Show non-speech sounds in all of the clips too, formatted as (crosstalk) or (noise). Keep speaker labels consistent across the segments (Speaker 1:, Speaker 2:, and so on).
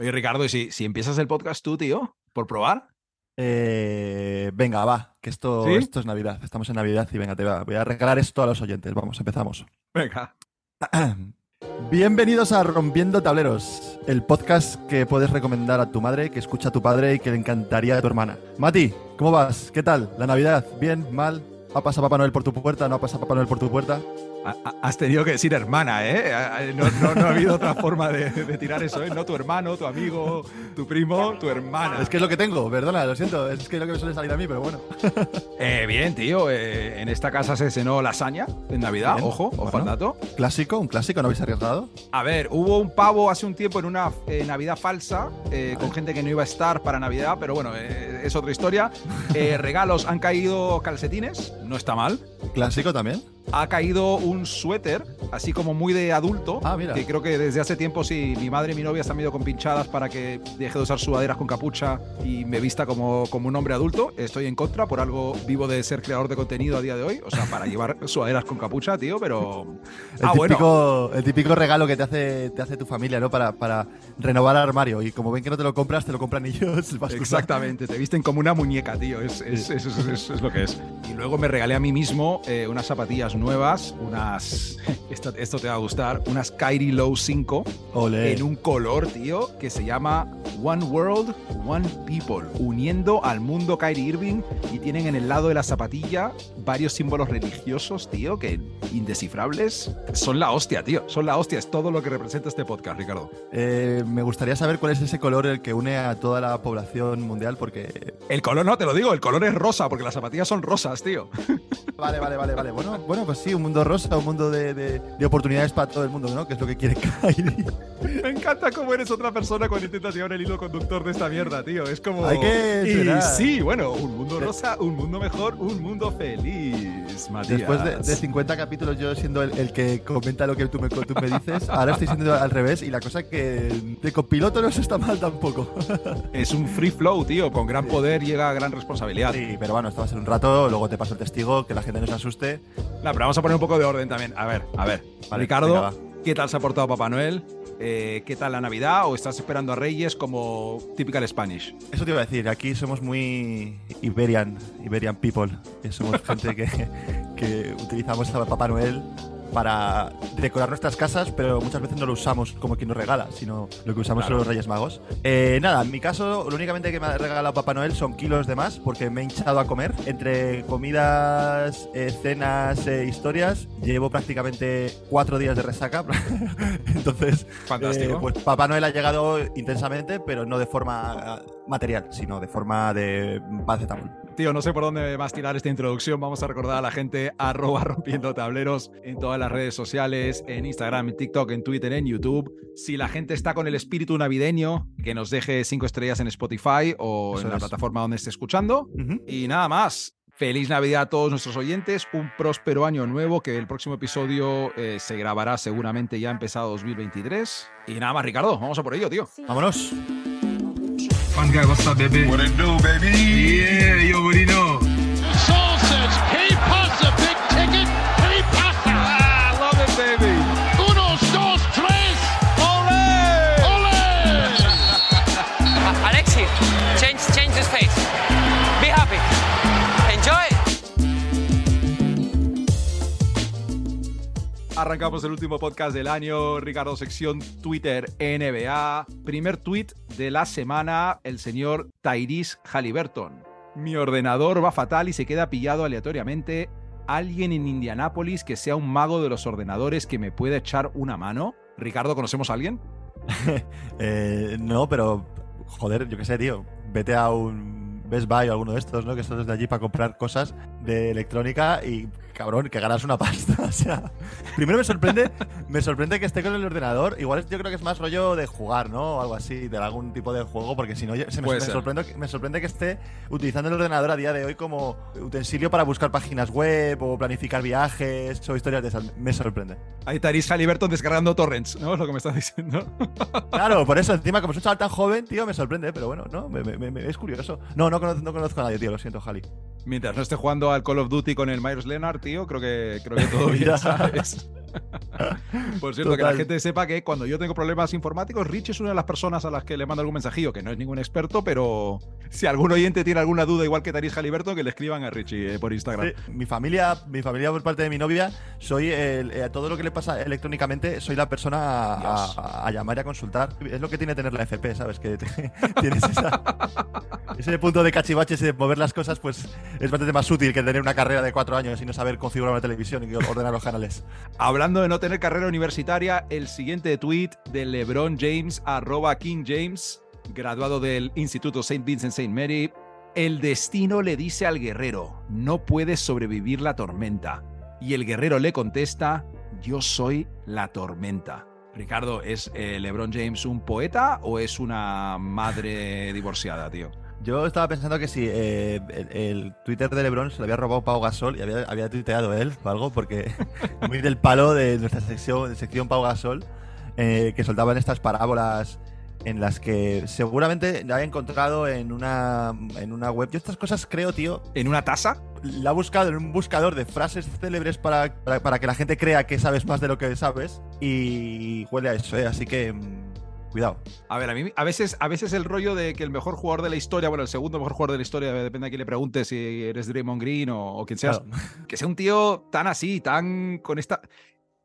Speaker 1: Oye, Ricardo, ¿y si, si empiezas el podcast tú, tío, por probar?
Speaker 2: Eh, venga, va, que esto,
Speaker 1: ¿Sí?
Speaker 2: esto es Navidad. Estamos en Navidad y venga, te va- voy a regalar esto a los oyentes. Vamos, empezamos.
Speaker 1: Venga. (clears throat)
Speaker 2: Bienvenidos a Rompiendo Tableros, el podcast que puedes recomendar a tu madre, que escucha a tu padre y que le encantaría a tu hermana. Mati, ¿cómo vas? ¿Qué tal? ¿La Navidad? ¿Bien? ¿Mal? ¿Ha pasado Papá Noel por tu puerta? ¿No ha pasado Papá Noel por tu puerta?
Speaker 1: Ha- ha- Has tenido que decir hermana, ¿eh? No, no- no ha habido otra forma de, de tirar eso, ¿eh? No tu hermano, tu amigo, tu primo, tu hermana.
Speaker 2: Es que es lo que tengo, perdona, lo siento, es que es lo que me suele salir a mí, pero bueno. (laughs)
Speaker 1: Eh, bien, tío. eh, en esta casa se cenó lasaña en Navidad.
Speaker 2: Bien,
Speaker 1: Ojo, ojo
Speaker 2: bueno.
Speaker 1: al dato.
Speaker 2: Clásico, un clásico, ¿no habéis arriesgado?
Speaker 1: A ver, hubo un pavo hace un tiempo en una eh, Navidad falsa eh, con gente que no iba a estar para Navidad, pero bueno, es otra historia. (laughs) Regalos, han caído calcetines, no está mal.
Speaker 2: Clásico también.
Speaker 1: Ha caído un suéter, así como muy de adulto,
Speaker 2: Ah, mira.
Speaker 1: que creo que desde hace tiempo sí, mi madre y mi novia están medio compinchadas para que deje de usar sudaderas con capucha y me vista como, como un hombre adulto. Estoy en contra, por algo vivo de ser creador de contenido a día de hoy, o sea, para (laughs) llevar sudaderas con capucha, tío, pero...
Speaker 2: El,
Speaker 1: Ah, bueno.
Speaker 2: típico, el típico regalo que te hace, te hace tu familia, ¿no? Para, para renovar el armario. Y como ven que no te lo compras, te lo compran ellos. (laughs)
Speaker 1: Exactamente, te visten como una muñeca, tío. Es, es- es- es- es- es lo que es. Y luego me regalé a mí mismo eh, unas zapatillas nuevas, unas. (laughs) Esto, esto te va a gustar, unas Kyrie Low 5
Speaker 2: Ole.
Speaker 1: en un color, tío, que se llama One World, One People, uniendo al mundo Kyrie Irving y tienen en el lado de la zapatilla varios símbolos religiosos, tío, que indescifrables. Son la hostia, tío. Son la hostia. Es todo lo que representa este podcast, Ricardo.
Speaker 2: Eh, me gustaría saber cuál es ese color el que une a toda la población mundial, porque.
Speaker 1: El color no, te lo digo, el color es rosa, porque las zapatillas son rosas, tío. (laughs)
Speaker 2: Vale, vale, vale, vale. Bueno, bueno, pues sí, un mundo rosa, un mundo de, de- de oportunidades para todo el mundo, ¿no? Que es lo que quiere (laughs) Kyrie.
Speaker 1: Me encanta cómo eres otra persona cuando intentas llevar el hilo conductor de esta mierda, tío. Es como.
Speaker 2: Hay que
Speaker 1: Y sí, bueno, un mundo rosa, un mundo mejor, un mundo feliz, Matías.
Speaker 2: Después de, de 50 capítulos yo siendo el, el que comenta lo que tú me, tú me dices, ahora estoy siendo al revés y la cosa que de copiloto no se está mal tampoco. (laughs)
Speaker 1: Es un free flow, tío. Con gran poder llega gran responsabilidad.
Speaker 2: Sí, pero bueno, esto va a ser un rato, luego te paso el testigo, que la gente no se asuste.
Speaker 1: No, pero vamos a poner un poco de orden también. A ver, a ver.
Speaker 2: Vale,
Speaker 1: Ricardo,
Speaker 2: venga, va.
Speaker 1: ¿qué tal se ha portado Papá Noel? Eh, ¿Qué tal la Navidad? ¿O estás esperando a Reyes como typical Spanish?
Speaker 2: Eso te iba a decir, aquí somos muy Iberian, Iberian people. que Somos (laughs) gente que, que utilizamos a Papá Noel para decorar nuestras casas, pero muchas veces no lo usamos como quien nos regala, sino lo que usamos
Speaker 1: Claro.
Speaker 2: son los Reyes Magos. Eh, nada, en mi caso, lo únicamente que me ha regalado Papá Noel son kilos de más, porque me he hinchado a comer. Entre comidas, eh, cenas e historias, llevo prácticamente cuatro días de resaca. (laughs) Entonces,
Speaker 1: Fantástico.
Speaker 2: eh, pues Papá Noel ha llegado intensamente, pero no de forma eh, material, sino de forma de paracetamol.
Speaker 1: Tío, no sé por dónde más tirar esta introducción. Vamos a recordar a la gente arroba (laughs) rompiendo tableros en todas las redes sociales, en Instagram, en TikTok, en Twitter, en YouTube. Si la gente está con el espíritu navideño, que nos deje cinco estrellas en Spotify o
Speaker 2: Eso
Speaker 1: en la
Speaker 2: es.
Speaker 1: plataforma donde esté escuchando. Y nada más. Feliz Navidad a todos nuestros oyentes, un próspero año nuevo que el próximo episodio eh, se grabará seguramente ya empezado 2023. Y nada más, Ricardo, vamos a por ello, tío.
Speaker 2: Vámonos.
Speaker 3: Fun guy, what's up, baby? What it do, baby? Yeah, you already know.
Speaker 1: Arrancamos el último podcast del año, Ricardo, sección Twitter NBA. Primer tweet de la semana, el señor Tyrese Halliburton. Mi ordenador va fatal y se queda pillado aleatoriamente. ¿Alguien en Indianápolis que sea un mago de los ordenadores que me pueda echar una mano? Ricardo, ¿conocemos a alguien? (laughs)
Speaker 2: Eh, no, pero joder, yo qué sé, tío. Vete a un Best Buy o alguno de estos, ¿no? Que son de allí para comprar cosas de electrónica y cabrón, que ganas una pasta. (laughs) O sea, primero me sorprende, me sorprende que esté con el ordenador. Igual yo creo que es más rollo de jugar, ¿no? O algo así, de algún tipo de juego, porque si no, yo- se me, sorprende, me sorprende que esté utilizando el ordenador a día de hoy como utensilio para buscar páginas web o planificar viajes o historias de esas. Me sorprende.
Speaker 1: Ahí Tyrese Halliburton descargando torrents, ¿no? Es lo que me estás diciendo.
Speaker 2: Claro, por eso, (laughs) encima, como es un chaval tan joven, tío, me sorprende, pero bueno, no, me- me- me- es curioso. No, no conozco, no conozco a nadie, tío, lo siento, Jali.
Speaker 1: Mientras no esté jugando al Call of Duty con el Myers Leonard, tío, creo que, creo que (laughs) todo bien. ¿sabes? (laughs) Por cierto, que la gente sepa que cuando yo tengo problemas informáticos, Rich es una de las personas a las que le mando algún mensajillo, que no es ningún experto, pero si algún oyente tiene alguna duda, igual que Taris Jaliberto, que le escriban a Richie eh, por Instagram.
Speaker 2: Sí, mi familia, mi familia por parte de mi novia, soy el, eh, todo lo que le pasa electrónicamente, soy la persona a, a- a llamar y a consultar. Es lo que tiene tener la FP, ¿sabes? Que te- (laughs) tienes esa- (laughs) ese punto de cachivaches y de mover las cosas, pues es bastante más útil que tener una carrera de cuatro años y no saber configurar una televisión y ordenar los canales.
Speaker 1: Hablando de no tener carrera universitaria, el siguiente tweet de LeBron James, arroba King James, graduado del Instituto St. Vincent St. Mary. El destino le dice al guerrero, no puedes sobrevivir la tormenta. Y el guerrero le contesta, yo soy la tormenta. Ricardo, ¿es eh, LeBron James un poeta o es una madre divorciada, tío?
Speaker 2: Yo estaba pensando que si eh, el, el Twitter de LeBron se lo había robado Pau Gasol y había, había tuiteado él o algo, porque (laughs) muy del palo de nuestra sección, sección Pau Gasol, eh, que soltaban estas parábolas en las que seguramente la había encontrado en una, en una web. Yo estas cosas creo, tío,
Speaker 1: ¿En una taza?
Speaker 2: la ha buscado en un buscador de frases célebres para, para, para que la gente crea que sabes más de lo que sabes y huele a eso, ¿eh? Así que mm, cuidado.
Speaker 1: A ver, a mí a veces, a veces el rollo de que el mejor jugador de la historia, bueno, el segundo mejor jugador de la historia, depende a quién le pregunte si eres Draymond Green o, o quien seas,
Speaker 2: Claro.
Speaker 1: que sea un tío tan así, tan con esta...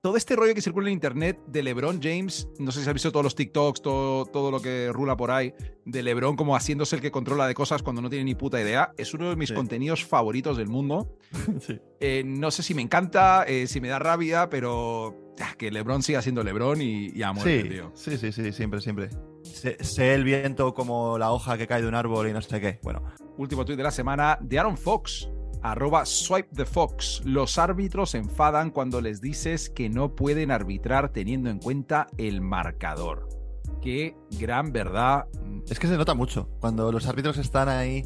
Speaker 1: Todo este rollo que circula en internet de LeBron James, no sé si has visto todos los TikToks, todo, todo lo que rula por ahí, de LeBron como haciéndose el que controla de cosas cuando no tiene ni puta idea, es uno de mis
Speaker 2: Sí.
Speaker 1: contenidos favoritos del mundo. (laughs)
Speaker 2: Sí.
Speaker 1: Eh, no sé si me encanta, eh, si me da rabia, pero ah, que LeBron siga siendo LeBron y, y a muerte,
Speaker 2: Sí,
Speaker 1: tío.
Speaker 2: sí, sí, sí, siempre, siempre. Sé, sé el viento como la hoja que cae de un árbol y no sé qué. Bueno,
Speaker 1: Último tuit de la semana de Aaron Fox. Arroba swipe the Fox. Los árbitros se enfadan cuando les dices que no pueden arbitrar teniendo en cuenta el marcador. Qué gran verdad.
Speaker 2: es que se nota mucho cuando los árbitros están ahí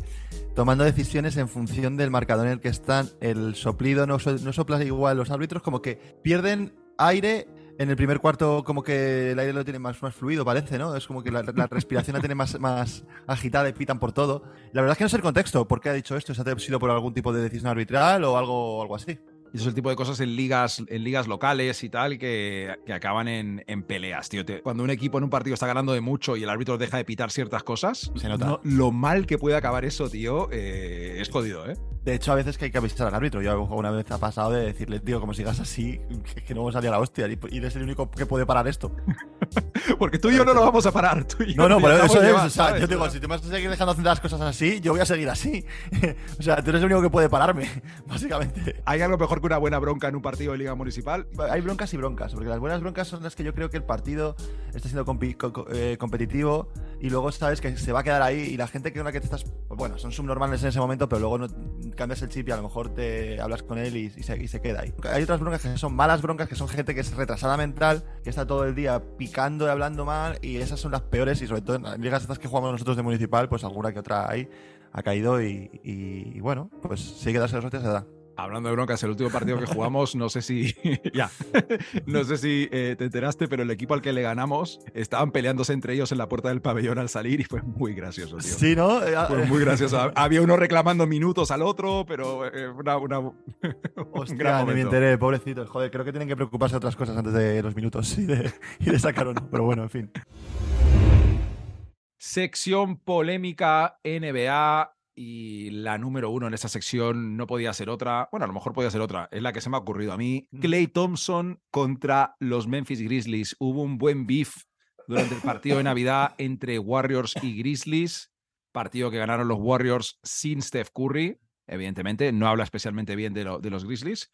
Speaker 2: tomando decisiones en función del marcador en el que están. El soplido no, so- no sopla igual. Los árbitros como que pierden aire. En el primer cuarto como que el aire lo tiene más, más fluido, parece, ¿no? Es como que la, la respiración la tiene más, más agitada y pitan por todo. La verdad es que no sé el contexto. ¿Por qué ha dicho esto? ¿Se ha sido por algún tipo de decisión arbitral o algo, algo así?
Speaker 1: Y eso es el tipo de cosas en ligas, en ligas locales y tal que, que acaban en, en peleas, tío. Te- Cuando un equipo en un partido está ganando de mucho y el árbitro deja de pitar ciertas cosas,
Speaker 2: Se nota.
Speaker 1: no- lo mal que puede acabar eso, tío, eh, es jodido, ¿eh?
Speaker 2: De hecho, a veces que hay que avisar al árbitro. Yo alguna vez ha pasado de decirle, tío, como sigas así, que, que no vamos a salir a la hostia. Y, y eres el único que puede parar esto. (laughs)
Speaker 1: Porque tú y yo no lo vamos a parar. Tú y yo
Speaker 2: No, no, pero eso es. o sea,
Speaker 1: ¿sabes?
Speaker 2: yo digo, si te vas a seguir dejando hacer las cosas así, yo voy a seguir así. (laughs) o sea, tú eres el único que puede pararme, (laughs) básicamente.
Speaker 1: ¿Hay algo mejor que una buena bronca en un partido de liga municipal?
Speaker 2: Hay broncas y broncas, porque las buenas broncas son las que yo creo que el partido está siendo co- eh, competitivo y luego sabes que se va a quedar ahí y la gente que la que te estás, bueno, son subnormales en ese momento, pero luego no cambias el chip y a lo mejor te hablas con él y, se, queda ahí. Hay otras broncas que son malas broncas, que son gente que es retrasada mental, que está todo el día picando y hablando mal y esas son las peores y sobre todo en las ligas estas que jugamos nosotros de municipal, pues alguna que otra hay ha caído y, bueno, pues si hay que darse los hostias se da.
Speaker 1: Hablando de broncas, el último partido que jugamos, no sé si. (laughs) ya. (laughs) no sé si eh, te enteraste, pero el equipo al que le ganamos estaban peleándose entre ellos en la puerta del pabellón al salir y fue muy gracioso, tío.
Speaker 2: Sí, ¿no? Eh,
Speaker 1: Fue muy gracioso. Había uno reclamando minutos al otro, pero eh, una, una- (laughs) un
Speaker 2: Hostia,
Speaker 1: gran
Speaker 2: ni me enteré, pobrecitos. Joder, creo que tienen que preocuparse de otras cosas antes de los minutos y de, y de sacar uno. Pero bueno, en fin.
Speaker 1: Sección polémica NBA y la número uno en esta sección no podía ser otra. Bueno, a lo mejor podía ser otra. Es la que se me ha ocurrido a mí.
Speaker 2: Mm.
Speaker 1: Clay Thompson contra los Memphis Grizzlies. Hubo un buen beef durante el partido de Navidad entre Warriors y Grizzlies. Partido que ganaron los Warriors sin Steph Curry. Evidentemente, no habla especialmente bien de, lo- de los Grizzlies.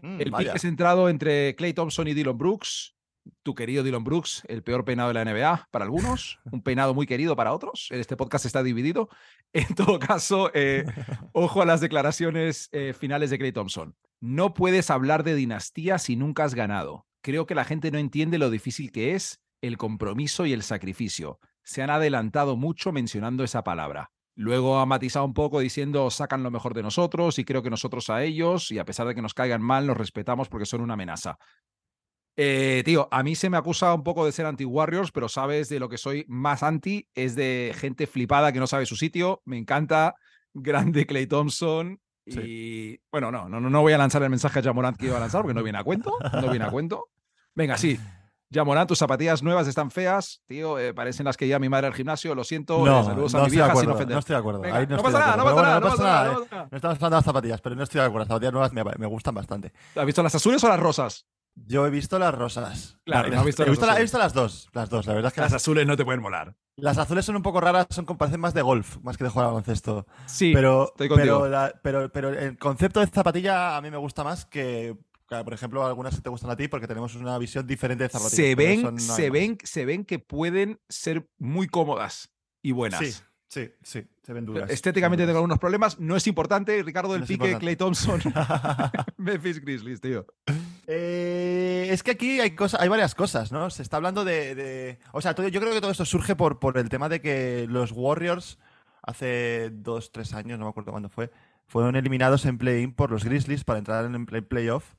Speaker 2: Mm,
Speaker 1: El pique centrado entre Clay Thompson y Dylan Brooks. Tu querido Dylan Brooks, el peor peinado de la NBA para algunos, (laughs) un peinado muy querido para otros. Este podcast está dividido. (laughs) En todo caso, eh, (laughs) ojo a las declaraciones eh, finales de Clay Thompson. No puedes hablar de dinastía si nunca has ganado. Creo que la gente no entiende lo difícil que es el compromiso y el sacrificio. Se han adelantado mucho mencionando esa palabra. Luego ha matizado un poco diciendo sacan lo mejor de nosotros y creo que nosotros a ellos y a pesar de que nos caigan mal nos respetamos porque son una amenaza. Eh, tío, a mí se me acusa un poco de ser anti-Warriors, pero sabes de lo que soy más anti, es de gente flipada que no sabe su sitio. Me encanta. (laughs) Grande Clay Thompson. Y bueno, no, no, no voy a lanzar el mensaje a Jamorant que iba a lanzar porque no viene a cuento. No viene a cuento. Venga, sí. Jamorant, tus zapatillas nuevas están feas, tío. eh, parecen las que lleva mi madre al gimnasio. Lo siento.
Speaker 2: No,
Speaker 1: eh, saludos
Speaker 2: no
Speaker 1: a mi vieja sin ofender.
Speaker 2: No estoy de acuerdo.
Speaker 1: Venga,
Speaker 2: Ahí no,
Speaker 1: no pasa nada, no pasa nada,
Speaker 2: bueno,
Speaker 1: no pasa nada, no
Speaker 2: eh.
Speaker 1: pasa nada.
Speaker 2: No estamos hablando de las zapatillas, pero no estoy de acuerdo. Las zapatillas nuevas me, me gustan bastante.
Speaker 1: ¿Has visto las azules o las rosas?
Speaker 2: Yo he visto las rosas.
Speaker 1: Claro,
Speaker 2: Vale,
Speaker 1: no has visto
Speaker 2: he, visto la-
Speaker 1: rosas.
Speaker 2: he visto las dos. Las dos. La verdad es que
Speaker 1: Las
Speaker 2: las,
Speaker 1: azules no te pueden molar.
Speaker 2: las azules son un poco raras, son parecen más de golf, más que de jugar al baloncesto.
Speaker 1: Sí,
Speaker 2: pero,
Speaker 1: estoy
Speaker 2: pero, la- pero, pero el concepto de zapatilla a mí me gusta más que, por ejemplo, algunas que te gustan a ti porque tenemos una visión diferente de zapatillas.
Speaker 1: se ven,
Speaker 2: no
Speaker 1: se
Speaker 2: más.
Speaker 1: ven, se ven que pueden ser muy cómodas y buenas.
Speaker 2: Sí, sí, sí, se ven duras.
Speaker 1: Estéticamente tengo algunos problemas. No es importante, Ricardo del
Speaker 2: No
Speaker 1: Pique. Clay Thompson, (laughs) (laughs) Memphis Grizzlies, tío.
Speaker 2: Eh, es que aquí hay, cosas, hay varias cosas, ¿no? Se está hablando de. o sea, yo creo que todo esto surge por, el tema de que los Warriors, hace dos, tres años, no me acuerdo cuándo fue, fueron eliminados en play-in por los Grizzlies para entrar en el play- playoff.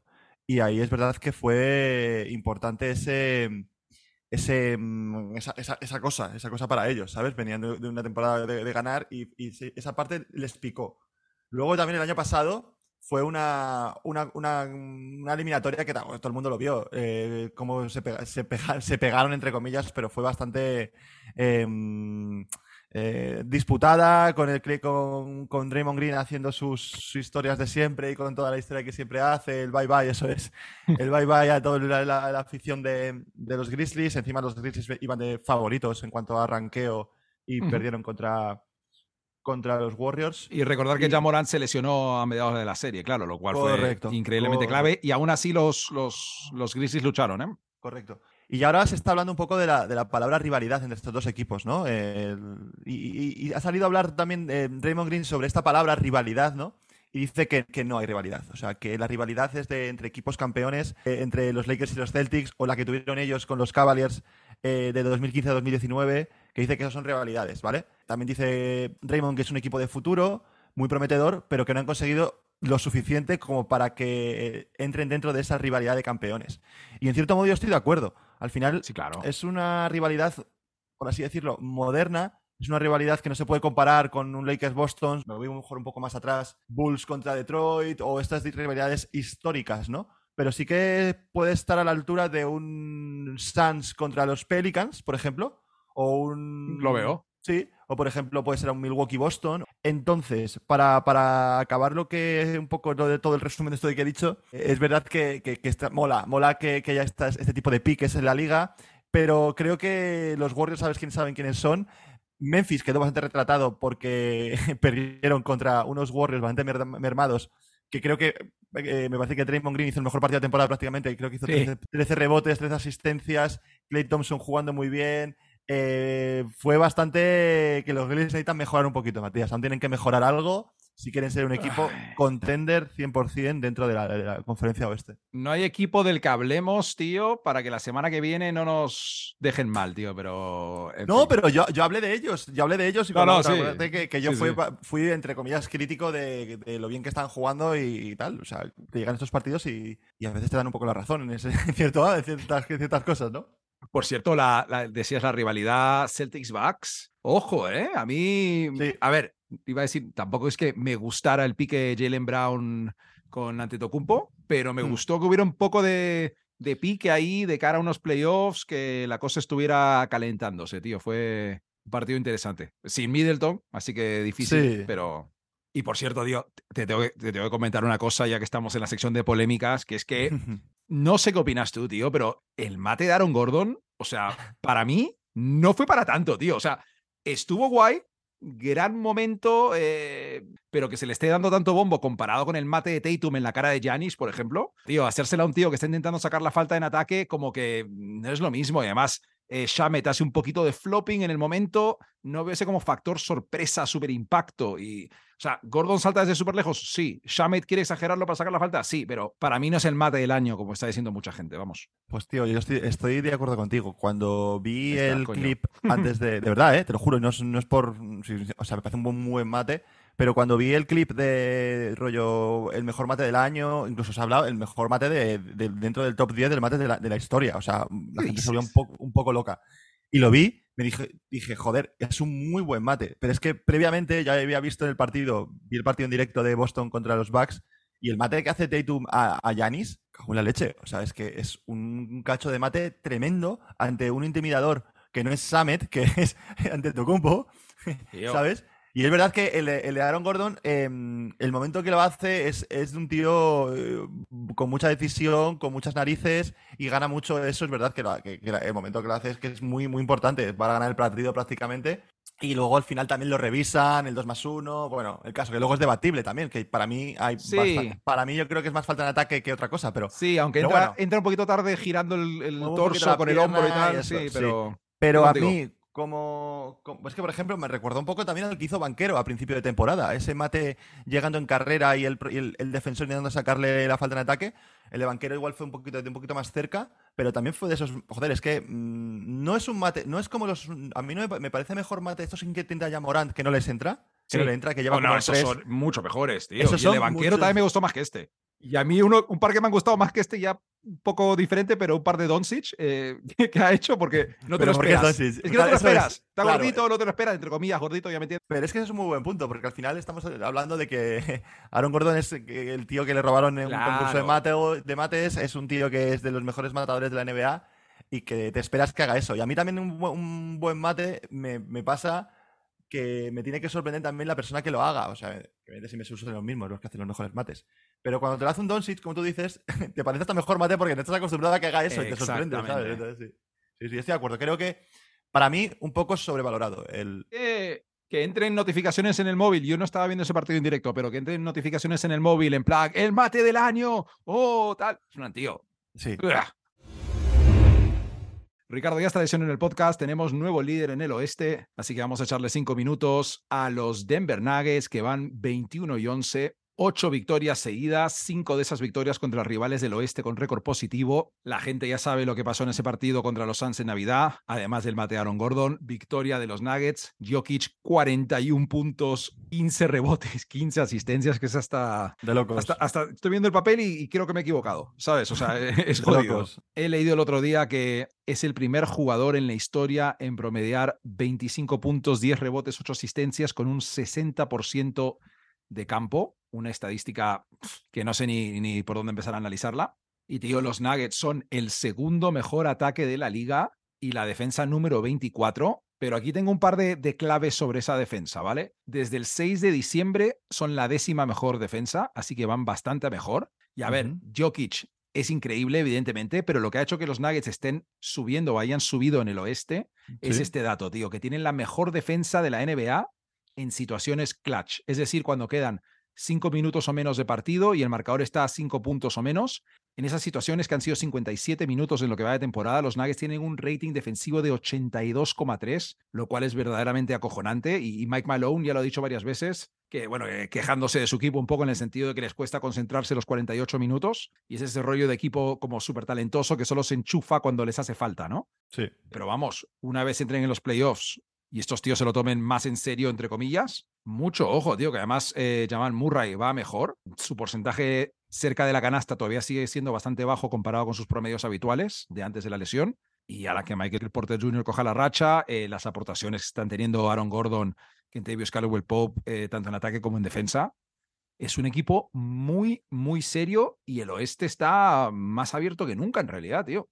Speaker 2: Y ahí es verdad que fue importante ese. Ese, mm, esa, esa- cosa, esa cosa para ellos, ¿sabes? Venían de, una temporada de, ganar y, esa parte les picó. Luego también el año pasado fue una, una, una- una eliminatoria que todo el mundo lo vio, eh, cómo se, pega- se, pega- se pegaron entre comillas, pero fue bastante eh, mm, eh, disputada con, el, con, con Draymond Green haciendo sus, sus historias de siempre y con toda la historia que siempre hace, el bye bye, eso es, (laughs) el bye bye a toda la, la- la afición de, de los Grizzlies, encima los Grizzlies iban de favoritos en cuanto a ranqueo y perdieron contra, contra los Warriors.
Speaker 1: Y recordar que Jamorant se lesionó a mediados de la serie, claro, lo cual
Speaker 2: Correcto,
Speaker 1: fue increíblemente
Speaker 2: correcto.
Speaker 1: clave. Y aún así los, los, los Grizzlies lucharon, ¿eh?
Speaker 2: Correcto. Y ahora se está hablando un poco de la, de la palabra rivalidad entre estos dos equipos, ¿no? El- y, y- y ha salido a hablar también eh, Draymond Green sobre esta palabra rivalidad, ¿no? Y dice que, que no hay rivalidad. O sea, que la rivalidad es de entre equipos campeones, eh, entre los Lakers y los Celtics, o la que tuvieron ellos con los Cavaliers eh, de 2015 a 2019, que dice que esas son rivalidades, ¿vale? También dice Draymond que es un equipo de futuro, muy prometedor, pero que no han conseguido lo suficiente como para que eh, entren dentro de esa rivalidad de campeones. Y en cierto modo yo estoy de acuerdo. Al final
Speaker 1: Sí, claro.
Speaker 2: es una rivalidad, por así decirlo, moderna. Es una rivalidad que no se puede comparar con un Lakers-Boston, me voy mejor un poco más atrás, Bulls contra Detroit o estas rivalidades históricas, ¿no? Pero sí que puede estar a la altura de un Suns contra los Pelicans, por ejemplo, o un...
Speaker 1: Lo veo.
Speaker 2: Sí, o por ejemplo puede ser un Milwaukee-Boston. Entonces, para, para acabar lo que un poco lo de todo el resumen de esto que he dicho, es verdad que, que- que está- mola, mola que, que haya esta- este tipo de piques en la liga, pero creo que los Warriors, ¿sabes quién saben quiénes son? Memphis quedó bastante retratado porque (laughs) perdieron contra unos Warriors bastante mer- mermados, que creo que eh, me parece que Draymond Green hizo el mejor partido de temporada prácticamente, creo que hizo
Speaker 1: Sí.
Speaker 2: 13, 13 rebotes, 13 asistencias, Clay Thompson jugando muy bien, eh, fue bastante que los Grizzlies necesitan mejorar un poquito, Matías. Aún tienen que mejorar algo si quieren ser un equipo contender 100% dentro de la, de la conferencia oeste.
Speaker 1: No hay equipo del que hablemos, tío, para que la semana que viene no nos dejen mal, tío, pero... en
Speaker 2: No,
Speaker 1: fin.
Speaker 2: pero yo, yo hablé de ellos, yo hablé de ellos y
Speaker 1: No, no, sí.
Speaker 2: que, que yo
Speaker 1: Sí,
Speaker 2: fui,
Speaker 1: sí.
Speaker 2: fui, entre comillas, crítico de, de lo bien que están jugando y, tal. O sea, que llegan estos partidos y, y a veces te dan un poco la razón en, ese, (laughs) en cierto, en ciertas, en ciertas cosas, ¿no?
Speaker 1: Por cierto, la, la- decías la rivalidad Celtics-Bucks. Ojo, ¿eh? A mí...
Speaker 2: Sí.
Speaker 1: A ver, iba a decir, tampoco es que me gustara el pique Jalen Brown con Antetokounmpo, pero me
Speaker 2: Mm.
Speaker 1: gustó que hubiera un poco de, de pique ahí de cara a unos playoffs, que la cosa estuviera calentándose, tío. Fue un partido interesante. Sin Middleton, así que difícil,
Speaker 2: Sí.
Speaker 1: pero... Y por cierto, tío, te tengo, que, te tengo que comentar una cosa ya que estamos en la sección de polémicas, que es que (laughs) no sé qué opinas tú, tío, pero el mate de Aaron Gordon, o sea, (laughs) para mí no fue para tanto, tío. O sea, estuvo guay, gran momento, eh, pero que se le esté dando tanto bombo comparado con el mate de Tatum en la cara de Giannis, por ejemplo. Tío, hacérsela a un tío que está intentando sacar la falta en ataque, como que no es lo mismo. Y además, eh, Shamet hace un poquito de flopping en el momento. No veo ese como factor sorpresa, super impacto. Y, o sea, Gordon salta desde súper lejos, sí. Shamet quiere exagerarlo para sacar la falta, sí, pero para mí no es el mate del año, como está diciendo mucha gente, vamos.
Speaker 2: Pues tío, yo estoy, estoy de acuerdo contigo. Cuando vi
Speaker 1: Está,
Speaker 2: el
Speaker 1: coño.
Speaker 2: clip antes de... De verdad, ¿eh? Te lo juro, no es, no es por... O sea, me parece un buen, buen mate, pero cuando vi el clip de rollo el mejor mate del año, incluso se ha hablado el mejor mate de, de- dentro del top 10 del mate de la, de la historia. O sea, la
Speaker 1: ¿Qué
Speaker 2: gente se volvió un poco, un poco loca. Y lo vi, me dije, dije, joder, es un muy buen mate. Pero es que previamente ya había visto el partido, vi el partido en directo de Boston contra los Bucks y el mate que hace Tatum a Yanis, cago en la leche. O sea, es que es un cacho de mate tremendo ante un intimidador que no es Samet, que (laughs) es ante Tocumpo, ¿sabes? Y es verdad que el, de Aaron Gordon, em, el momento que lo hace es, es de un tío eh, con mucha decisión, con muchas narices y gana mucho. Eso es verdad que, el momento que lo hace es que es muy, muy importante. Va a ganar el partido prácticamente. Y luego al final también lo revisan, el 2 más 1. Bueno, el caso que luego es debatible también, que para mí hay Para mí yo creo que es más falta de ataque que otra cosa, pero.
Speaker 1: Sí, aunque entra, entra, un poquito tarde girando el, torso con el hombro y tal. sí, pero.
Speaker 2: Pero a mí, como, Es que, por ejemplo, me recordó un poco también al que hizo Banquero a principio de temporada. Ese mate llegando en carrera y el, el, defensor intentando sacarle la falta en ataque. El de Banquero igual fue un poquito, un poquito más cerca, pero también fue de esos. Joder, es que mm, no es un mate. No es como los. A mí no me, parece mejor mate estos que intenta ya Morant que no les entra. Que no le entra, que lleva
Speaker 1: oh, no, esos son mucho mejores, tío. y el de Banquero también me gustó más que este. Y a mí uno, un par que me han gustado más que este ya un poco diferente, pero un par de Doncic eh, (laughs) que ha hecho porque (laughs) no te lo esperas. Es, que no te lo esperas. Está gordito, no te lo esperas, entre comillas, gordito, ya me entiendes.
Speaker 2: Pero es que eso es un muy buen punto, porque al final estamos hablando de que (laughs) Aaron Gordon es el tío que le robaron en un concurso de, mate, de mates, es un tío que es de los mejores matadores de la NBA y que te esperas que haga eso. Y a mí también un, un buen mate me, me pasa que me tiene que sorprender también la persona que lo haga. O sea, que si me usan los mismos, los que hacen los mejores mates. Pero cuando te lo hace un Doncic, como tú dices, (laughs) te parece hasta mejor mate porque no estás acostumbrado a que haga eso y te sorprende, ¿sabes? sí. sí. estoy de acuerdo. Creo que para mí un poco sobrevalorado el...
Speaker 1: que entren notificaciones en el móvil. Yo no estaba viendo ese partido en directo, pero que entren notificaciones en el móvil en plan, el mate del año, oh, tal. Es un tío.
Speaker 2: Sí.
Speaker 1: Ricardo, ya está lesión en el podcast. Tenemos nuevo líder en el oeste, así que vamos a echarle cinco minutos a los Denver Nuggets que van 21 y 11 Ocho victorias seguidas, cinco de esas victorias contra rivales del oeste con récord positivo. La gente ya sabe lo que pasó en ese partido contra los Suns en Navidad, además del mate Aaron Gordon. Victoria de los Nuggets, Jokic 41 puntos, 15 rebotes, 15 asistencias, que es hasta...
Speaker 2: De locos.
Speaker 1: Hasta, estoy viendo el papel y, creo que me he equivocado, ¿sabes? O sea, (laughs) es jodido. He leído el otro día que es el primer jugador en la historia en promediar 25 puntos, 10 rebotes, 8 asistencias con un 60% de campo, una estadística que no sé ni, ni por dónde empezar a analizarla. Y tío, los Nuggets son el segundo mejor ataque de la liga y la defensa número 24. Pero aquí tengo un par de, claves sobre esa defensa, ¿vale? Desde el 6 de diciembre son la décima mejor defensa, así que van bastante mejor. Y a ver, Jokic es increíble, evidentemente, pero lo que ha hecho que los Nuggets estén subiendo o hayan subido en el oeste es este dato, tío, que tienen la mejor defensa de la NBA en situaciones clutch, es decir, cuando quedan cinco minutos o menos de partido y el marcador está a cinco puntos o menos. En esas situaciones que han sido 57 minutos en lo que va de temporada, los Nuggets tienen un rating defensivo de 82,3, lo cual es verdaderamente acojonante. Y Mike Malone ya lo ha dicho varias veces, que bueno, eh, quejándose de su equipo un poco en el sentido de que les cuesta concentrarse los 48 minutos. Y es ese rollo de equipo como súper talentoso que solo se enchufa cuando les hace falta, ¿no?
Speaker 2: Sí.
Speaker 1: Pero vamos, una vez entren en los playoffs y estos tíos se lo tomen más en serio, entre comillas, mucho ojo, tío, que además eh, Jamal Murray va mejor. Su porcentaje cerca de la canasta todavía sigue siendo bastante bajo comparado con sus promedios habituales de antes de la lesión. Y a la que Michael Porter Jr. coja la racha, eh, las aportaciones que están teniendo Aaron Gordon, Kentavious Caldwell Pope, eh, tanto en ataque como en defensa, es un equipo muy, muy serio y el oeste está más abierto que nunca en realidad, tío.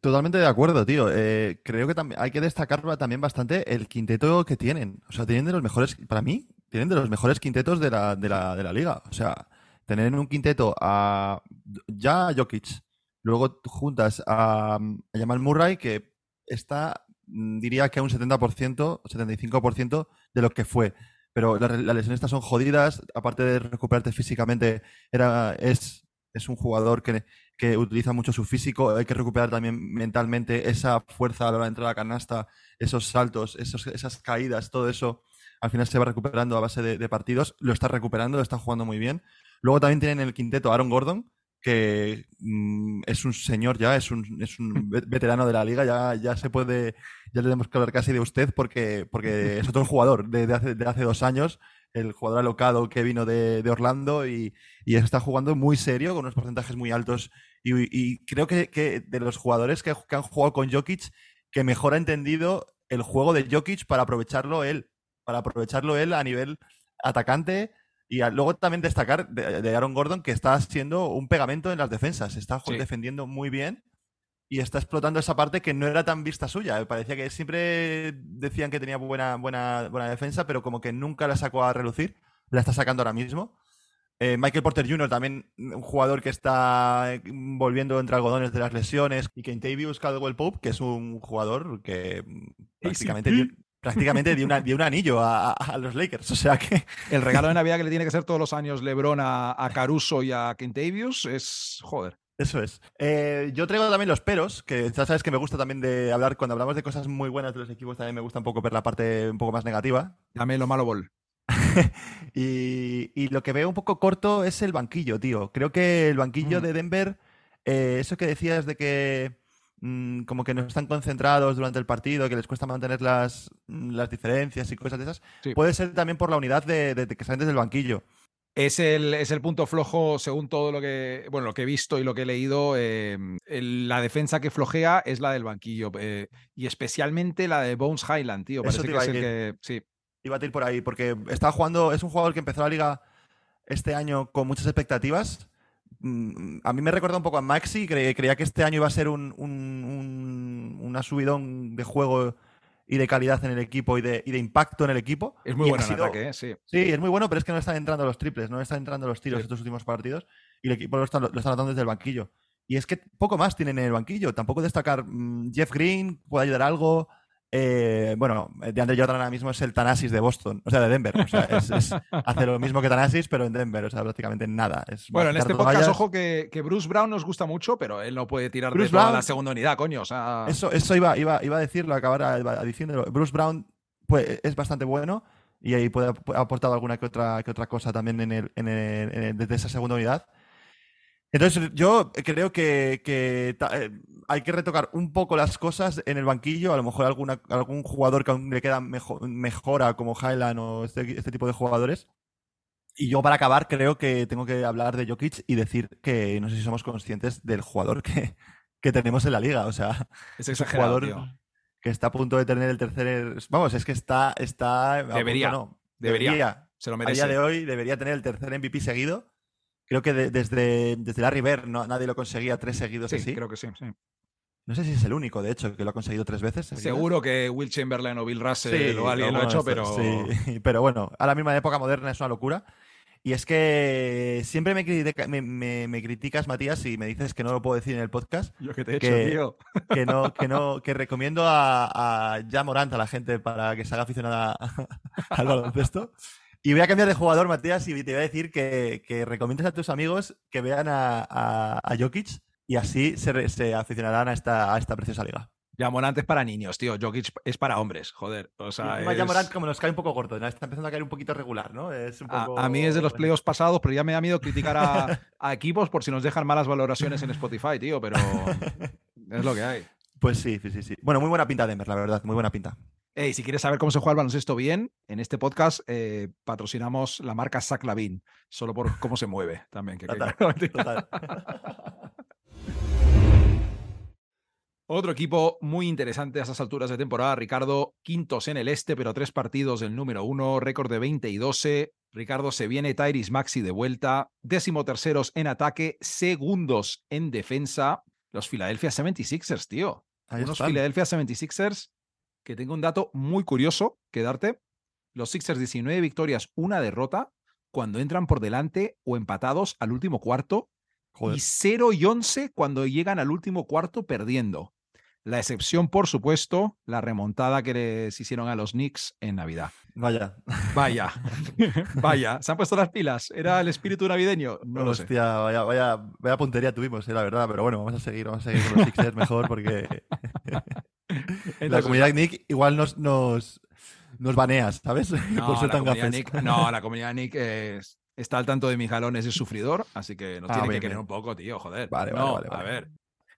Speaker 2: Totalmente de acuerdo, tío. Eh, creo que también hay que destacar también bastante el quinteto que tienen. O sea, tienen de los mejores, para mí, tienen de los mejores quintetos de la, de la, de la liga. O sea, tener en un quinteto a ya a Jokic, luego juntas a, a Jamal Murray, que está, mm, diría que a un 70%, 75% de lo que fue. Pero las, las lesiones estas son jodidas, aparte de recuperarte físicamente, era, es, es un jugador que que utiliza mucho su físico, hay que recuperar también mentalmente esa fuerza a la hora de entrar a la canasta, esos saltos, esos, esas caídas, todo eso al final se va recuperando a base de, partidos, lo está recuperando, lo está jugando muy bien. Luego también tienen el quinteto Aaron Gordon, que mm, es un señor ya, es un, es un (laughs) veterano de la liga, ya, ya se puede, ya le tenemos que hablar casi de usted porque, porque es otro jugador de, hace, de hace dos años el jugador alocado que vino de, Orlando y, está jugando muy serio, con unos porcentajes muy altos. Y, creo que, de los jugadores que, han jugado con Jokic, que mejor ha entendido el juego de Jokic para aprovecharlo él, para aprovecharlo él a nivel atacante y a- luego también destacar de, de Aaron Gordon que está siendo un pegamento en las defensas, está
Speaker 1: Sí.
Speaker 2: defendiendo muy bien y está explotando esa parte que no era tan vista suya. Me Parecía que siempre decían que tenía buena, buena, buena defensa, pero como que nunca la sacó a relucir. La está sacando ahora mismo. Eh, Michael Porter Jr. también, un jugador que está eh, volviendo entre algodones de las lesiones. Y Kentavious Caldwell Pope, que es un jugador que prácticamente, dio, prácticamente dio, una- dio un anillo a los Lakers. O sea que
Speaker 1: El regalo de (laughs) Navidad que le tiene que hacer todos los años LeBron a, a Caruso y a Kentavious es, joder.
Speaker 2: Eso es. Eh, yo traigo también los peros, que ya sabes que me gusta también de hablar, cuando hablamos de cosas muy buenas de los equipos, también me gusta un poco ver la parte un poco más negativa.
Speaker 1: Dame lo malo bol. (laughs)
Speaker 2: y, y lo que veo un poco corto es el banquillo, tío. Creo que el banquillo
Speaker 1: Mm.
Speaker 2: de Denver, eh, eso que decías de que mm, como que no están concentrados durante el partido, que les cuesta mantener las, mm, las diferencias y cosas de esas,
Speaker 1: Sí.
Speaker 2: puede ser también por la unidad de, de- de que salen desde el banquillo.
Speaker 1: Es el, es el punto flojo, según todo lo que, bueno, lo que he visto y lo que he leído. eh, el- la defensa que flojea es la del banquillo. eh, y especialmente la de Bones Highland, tío. Parece que es el. Sí.
Speaker 2: Iba a ir por ahí, porque está jugando, es un jugador que empezó la liga este año con muchas expectativas. Mm, A mí me recuerda un poco a Maxi, cre- creía que este año iba a ser un, un- un- una subidón de juego y de calidad en el equipo y de, y de impacto en el equipo.
Speaker 1: Es muy bueno en ataque, ¿eh? sí.
Speaker 2: Sí, es muy bueno, pero es que no están entrando los triples, no están entrando los tiros
Speaker 1: Sí.
Speaker 2: estos últimos partidos y el equipo lo está, lo está notando desde el banquillo. Y es que poco más tienen en el banquillo. Tampoco destacar mm, Jeff Green, puede ayudar algo. Eh, bueno, de Andre Jordan ahora mismo es el Tanasis de Boston, o sea, de Denver. O sea, es- es- hace lo mismo que Tanasis, pero en Denver, o sea, prácticamente nada. Es
Speaker 1: Bueno, en este podcast, ojo que, que Bruce Brown nos gusta mucho, pero él no puede tirar
Speaker 2: Bruce
Speaker 1: de toda
Speaker 2: Brown-
Speaker 1: la segunda unidad, coño. O sea,
Speaker 2: Eso, eso iba, iba, iba a decirlo, acabar iba diciéndolo. Bruce Brown pues, es bastante bueno y ahí puede, ha aportado alguna que otra, que otra cosa también en el, en el- en el- desde esa segunda unidad. Entonces, yo creo que, que ta- eh, hay que retocar un poco las cosas en el banquillo. A lo mejor alguna, algún jugador que aún le queda mejo- mejora, como Highland o este, este tipo de jugadores. Y yo, para acabar, creo que tengo que hablar de Jokic y decir que no sé si somos conscientes del jugador que, que tenemos en la liga. O sea,
Speaker 1: es
Speaker 2: es un
Speaker 1: exagerado,
Speaker 2: jugador
Speaker 1: tío.
Speaker 2: que está a punto de tener el tercer. Vamos, es que está. está a punto,
Speaker 1: Debería,
Speaker 2: no.
Speaker 1: debería. Se lo
Speaker 2: A
Speaker 1: merece.
Speaker 2: día de hoy debería tener el tercer MVP seguido. Creo que de- desde, desde Larry Bird no, nadie lo conseguía tres seguidos
Speaker 1: sí,
Speaker 2: así.
Speaker 1: creo que sí, sí.
Speaker 2: No sé si es el único, de hecho, que lo ha conseguido tres veces. seguidas.
Speaker 1: Seguro que Will Chamberlain o Bill Russell
Speaker 2: Sí,
Speaker 1: o alguien lo ha hecho, pero.
Speaker 2: sí. (laughs) Pero bueno, a la misma época moderna es una locura. Y es que siempre me, critica- me, me- me criticas, Matías, y me dices que no lo puedo decir en el podcast.
Speaker 1: Yo que te he hecho,
Speaker 2: Que-
Speaker 1: tío. (laughs)
Speaker 2: que no, (laughs) que no, que recomiendo a, a Morant a la gente para que se haga aficionada al baloncesto. Y voy a cambiar de jugador, Matías, y te voy a decir que, que recomiendes a tus amigos que vean a, a, a Jokic y así se, aficionarán a esta, a esta preciosa liga.
Speaker 1: Ya Morant es para niños, tío. Jokic es para hombres, joder. O sea, es-
Speaker 2: Morant como nos cae un poco corto, ¿no? está empezando a caer un poquito regular, ¿no? Es un
Speaker 1: a,
Speaker 2: poco...
Speaker 1: a mí es de los playoffs pasados, pero ya me da miedo criticar a, (laughs) a equipos por si nos dejan malas valoraciones en Spotify, tío. Pero (laughs) es lo que hay.
Speaker 2: Pues sí, sí, sí, sí. Bueno, muy buena pinta Denver, la verdad, muy buena pinta.
Speaker 1: Ey, si quieres saber cómo se juega el baloncesto bien, en este podcast eh, patrocinamos la marca Sac Lavin, solo por cómo se mueve también. que
Speaker 2: Total, (laughs) total.
Speaker 1: Otro equipo muy interesante a esas alturas de temporada, Ricardo, quintos en el este, pero tres partidos del número uno, récord de 20 y 12. Ricardo, se viene Tyrese Maxi de vuelta, décimo terceros en ataque, segundos en defensa. Los Philadelphia 76ers, tío.
Speaker 2: Ahí
Speaker 1: Unos
Speaker 2: están.
Speaker 1: Philadelphia 76ers que tengo un dato muy curioso que darte. Los Sixers 19 victorias, una derrota cuando entran por delante o empatados al último cuarto
Speaker 2: Joder.
Speaker 1: y 0 y 11 cuando llegan al último cuarto perdiendo. La excepción, por supuesto, la remontada que les hicieron a los Knicks en Navidad.
Speaker 2: Vaya.
Speaker 1: Vaya, (laughs) (laughs) vaya, se han puesto las pilas. ¿Era el espíritu navideño? No lo sé.
Speaker 2: Hostia, vaya, vaya, vaya puntería tuvimos, eh, la verdad. Pero bueno, vamos a seguir, vamos a seguir con los Sixers mejor porque (laughs) (laughs) la comunidad Nick igual nos, nos, nos baneas, ¿sabes? (laughs)
Speaker 1: No,
Speaker 2: Por ser
Speaker 1: la
Speaker 2: tan
Speaker 1: comunidad
Speaker 2: gafes.
Speaker 1: Nick- no, la (laughs) comunidad Nick es- está al tanto de mis jalones, es sufridor, así que nos
Speaker 2: Ah,
Speaker 1: tiene que querer
Speaker 2: bien.
Speaker 1: un poco, tío, joder.
Speaker 2: Vale, vale,
Speaker 1: No,
Speaker 2: vale,
Speaker 1: A
Speaker 2: vale.
Speaker 1: ver.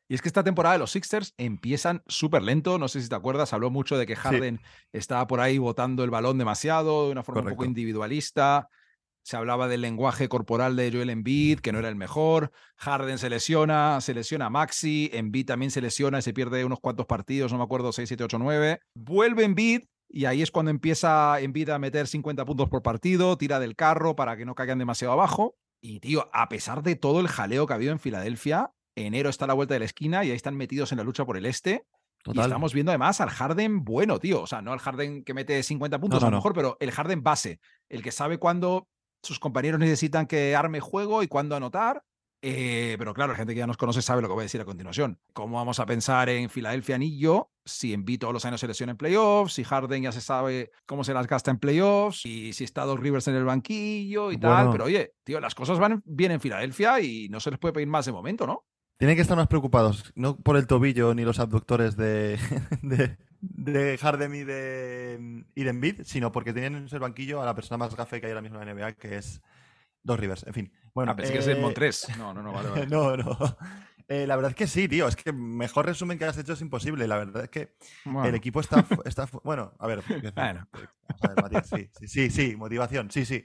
Speaker 1: Y es que esta temporada de los Sixers empiezan súper lento. No sé si te acuerdas, habló mucho de que Harden estaba por ahí botando el balón demasiado, de una forma un poco individualista. Se hablaba del lenguaje corporal de Joel Embiid, que no era el mejor. Harden se lesiona, se lesiona Maxi, Embiid también se lesiona y se pierde unos cuantos partidos, no me acuerdo, 6, 7, 8, 9. Vuelve Embiid y ahí es cuando empieza Embiid a meter 50 puntos por partido, tira del carro para que no caigan demasiado abajo. Y tío, a pesar de todo el jaleo que ha habido en Filadelfia, enero está a la vuelta de la esquina y ahí están metidos en la lucha por el este. Y estamos viendo además al Harden bueno, tío. O sea, no al Harden que mete 50 puntos
Speaker 2: No,
Speaker 1: a lo
Speaker 2: no.
Speaker 1: mejor, pero el Harden base, el que sabe cuándo sus compañeros necesitan que arme juego y cuándo anotar. Eh, pero claro, la gente que ya nos conoce sabe lo que voy a decir a continuación. ¿Cómo vamos a pensar en Filadelfia Anillo si Embiid todos los años se lesiona en playoffs, si Harden ya se sabe cómo se las gasta en playoffs, y si está Doc Rivers en el banquillo y tal?
Speaker 2: Bueno.
Speaker 1: Pero oye, tío, las cosas van bien en Filadelfia y no se les puede pedir más de momento, ¿no?
Speaker 2: Tienen que estar más preocupados, no por el tobillo ni los abductores de, (laughs) de, de Harden y de, y de Embiid, sino porque tienen en el banquillo a la persona más gafe que hay ahora mismo en la NBA, que es Dos Rivers. En fin, bueno.
Speaker 1: ah, pensé que es el
Speaker 2: eh. (laughs)
Speaker 1: No, no, no, vale, vale. (laughs)
Speaker 2: no, no. Eh, la verdad es que sí, tío. Es que mejor resumen que has hecho es imposible. La verdad es que
Speaker 1: Bueno,
Speaker 2: el equipo está, está bueno, a ver.
Speaker 1: Bueno.
Speaker 2: vamos a ver, Matías, sí, sí, sí, sí, motivación, sí, sí.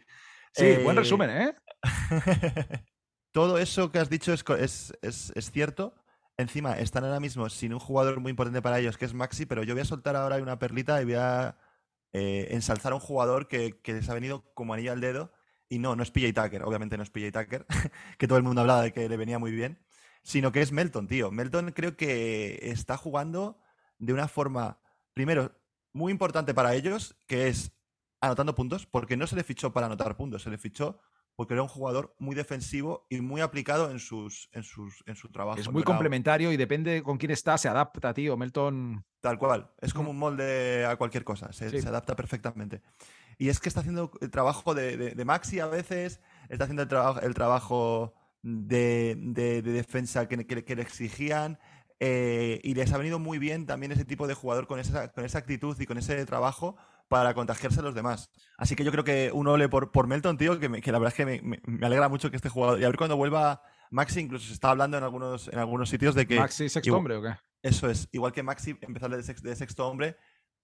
Speaker 1: sí, buen
Speaker 2: Eh,
Speaker 1: resumen, ¿eh? (laughs)
Speaker 2: Todo eso que has dicho es, es, es- es cierto. Encima, están ahora mismo sin un jugador muy importante para ellos, que es Maxi, pero yo voy a soltar ahora una perlita y voy a eh, ensalzar a un jugador que, que les ha venido como anillo al dedo. Y no, no es PJ Tucker, obviamente no es PJ Tucker, (laughs) que todo el mundo hablaba de que le venía muy bien, sino que es Melton, tío. Melton creo que está jugando de una forma, primero, muy importante para ellos, que es anotando puntos, porque no se le fichó para anotar puntos, se le fichó porque era un jugador muy defensivo y muy aplicado en sus en sus en su trabajo.
Speaker 1: Es muy complementario y depende con quién está, se adapta, tío. Melton.
Speaker 2: Tal cual. Es como un molde a cualquier cosa. Se,
Speaker 1: Sí.
Speaker 2: se adapta perfectamente. Y es que está haciendo el trabajo de, de- de Maxi a veces, está haciendo el, trabajo el trabajo de, de- de defensa que, que- que le exigían. eh, y les ha venido muy bien también ese tipo de jugador con esa, con esa actitud y con ese trabajo para contagiarse a los demás. Así que yo creo que un ole por, por Melton, tío, que, me- que la verdad es que me, me- me alegra mucho que este jugador. Y a ver cuando vuelva Maxi, incluso se está hablando en algunos, en algunos sitios de que.
Speaker 1: Maxi sexto
Speaker 2: igual-
Speaker 1: hombre o qué?
Speaker 2: eso es, igual que Maxi empezar de, sex- de sexto hombre.